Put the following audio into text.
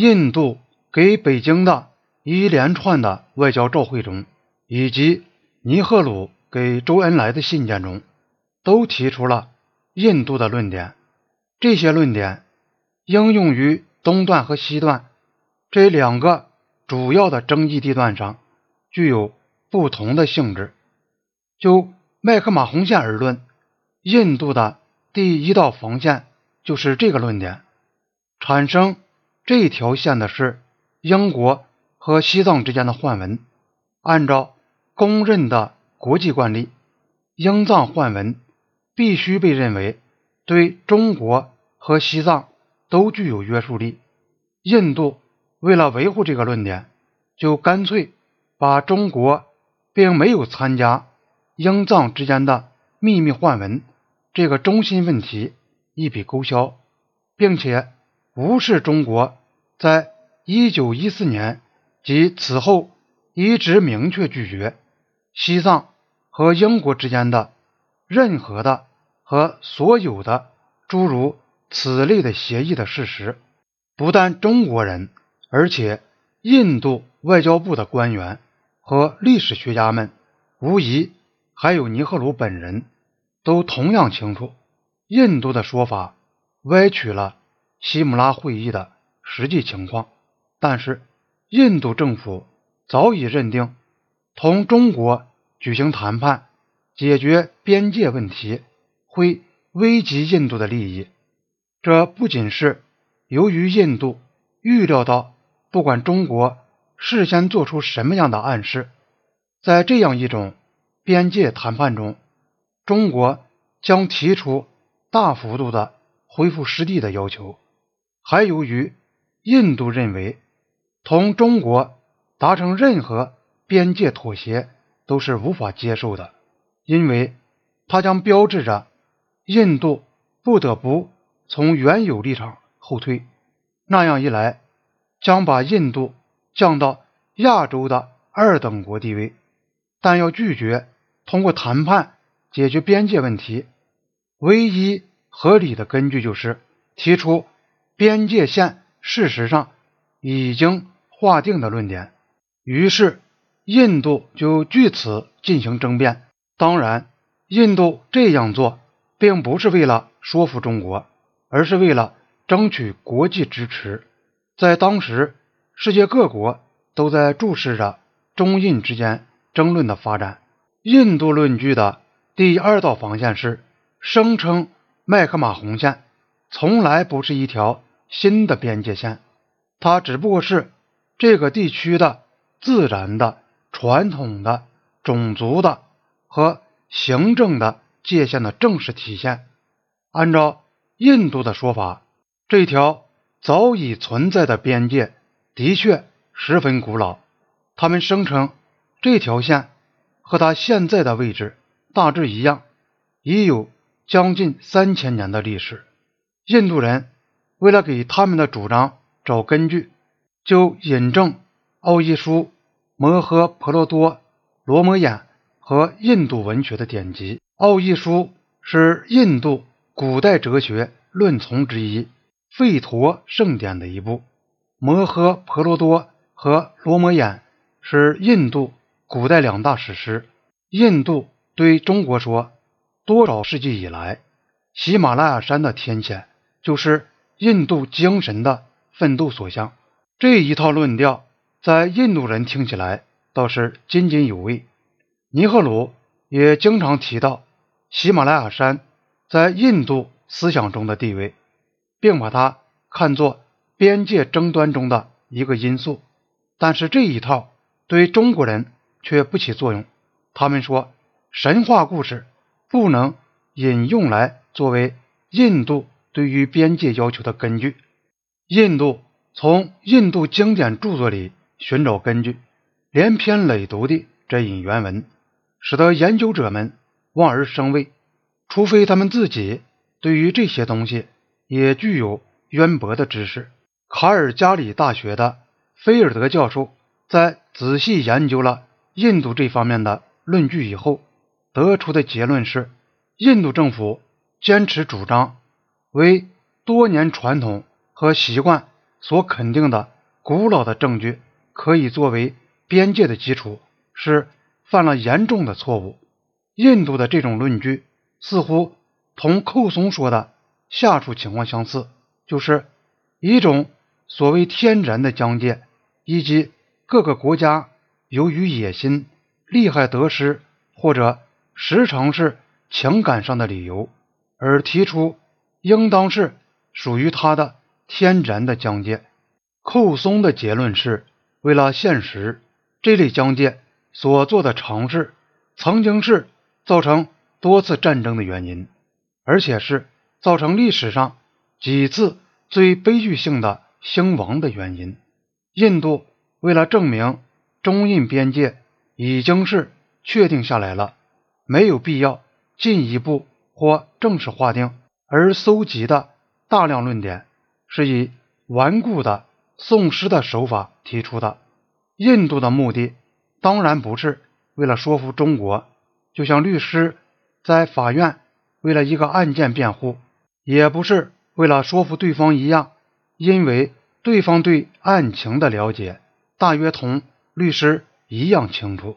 印度给北京的一连串的外交照会中，以及尼赫鲁给周恩来的信件中，都提出了印度的论点。这些论点应用于东段和西段这两个主要的争议地段上，具有不同的性质。就麦克马洪线而论，印度的第一道防线就是这个论点。产生这条线的是英国和西藏之间的换文。按照公认的国际惯例，英藏换文必须被认为对中国和西藏都具有约束力。印度为了维护这个论点，就干脆把中国并没有参加。英藏之间的秘密换文这个中心问题一笔勾销，并且无视中国在1914年及此后一直明确拒绝西藏和英国之间的任何的和所有的诸如此类的协议的事实。不但中国人，而且印度外交部的官员和历史学家们无疑。还有尼赫鲁本人都同样清楚，印度的说法歪曲了西姆拉会议的实际情况。但是，印度政府早已认定，同中国举行谈判解决边界问题会危及印度的利益。这不仅是由于印度预料到，不管中国事先做出什么样的暗示，在这样一种。边界谈判中，中国将提出大幅度的恢复失地的要求。还由于印度认为同中国达成任何边界妥协都是无法接受的，因为它将标志着印度不得不从原有立场后退。那样一来，将把印度降到亚洲的二等国地位。但要拒绝。通过谈判解决边界问题，唯一合理的根据就是提出边界线事实上已经划定的论点。于是，印度就据此进行争辩。当然，印度这样做并不是为了说服中国，而是为了争取国际支持。在当时，世界各国都在注视着中印之间争论的发展。印度论据的第二道防线是声称麦克马洪线从来不是一条新的边界线，它只不过是这个地区的自然的、传统的、种族的和行政的界限的正式体现。按照印度的说法，这条早已存在的边界的确十分古老。他们声称这条线。和它现在的位置大致一样，已有将近三千年的历史。印度人为了给他们的主张找根据，就引证奥义书、摩诃婆罗多、罗摩衍和印度文学的典籍。奥义书是印度古代哲学论丛之一，吠陀圣典的一部；摩诃婆罗多和罗摩衍是印度。古代两大史诗，印度对中国说，多少世纪以来，喜马拉雅山的天险就是印度精神的奋斗所向。这一套论调在印度人听起来倒是津津有味。尼赫鲁也经常提到喜马拉雅山在印度思想中的地位，并把它看作边界争端中的一个因素。但是这一套对中国人。却不起作用。他们说，神话故事不能引用来作为印度对于边界要求的根据。印度从印度经典著作里寻找根据，连篇累牍地摘引原文，使得研究者们望而生畏。除非他们自己对于这些东西也具有渊博的知识。卡尔加里大学的菲尔德教授在仔细研究了。印度这方面的论据以后得出的结论是，印度政府坚持主张为多年传统和习惯所肯定的古老的证据可以作为边界的基础，是犯了严重的错误。印度的这种论据似乎同寇松说的下述情况相似，就是一种所谓天然的疆界，以及各个国家由于野心、利害得失，或者时常是情感上的理由，而提出应当是属于他的天然的疆界。寇松的结论是，为了现实，这类疆界所做的尝试，曾经是造成多次战争的原因，而且是造成历史上几次最悲剧性的兴亡的原因。印度为了证明中印边界已经是确定下来了，没有必要进一步或正式划定，而搜集的大量论点是以顽固的。宋诗的手法提出的，印度的目的当然不是为了说服中国，就像律师在法院为了一个案件辩护，也不是为了说服对方一样，因为对方对案情的了解大约同律师一样清楚。